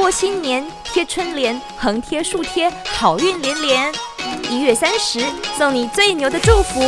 过新年贴春联横贴竖贴好运连连。一月三十送你最牛的祝福。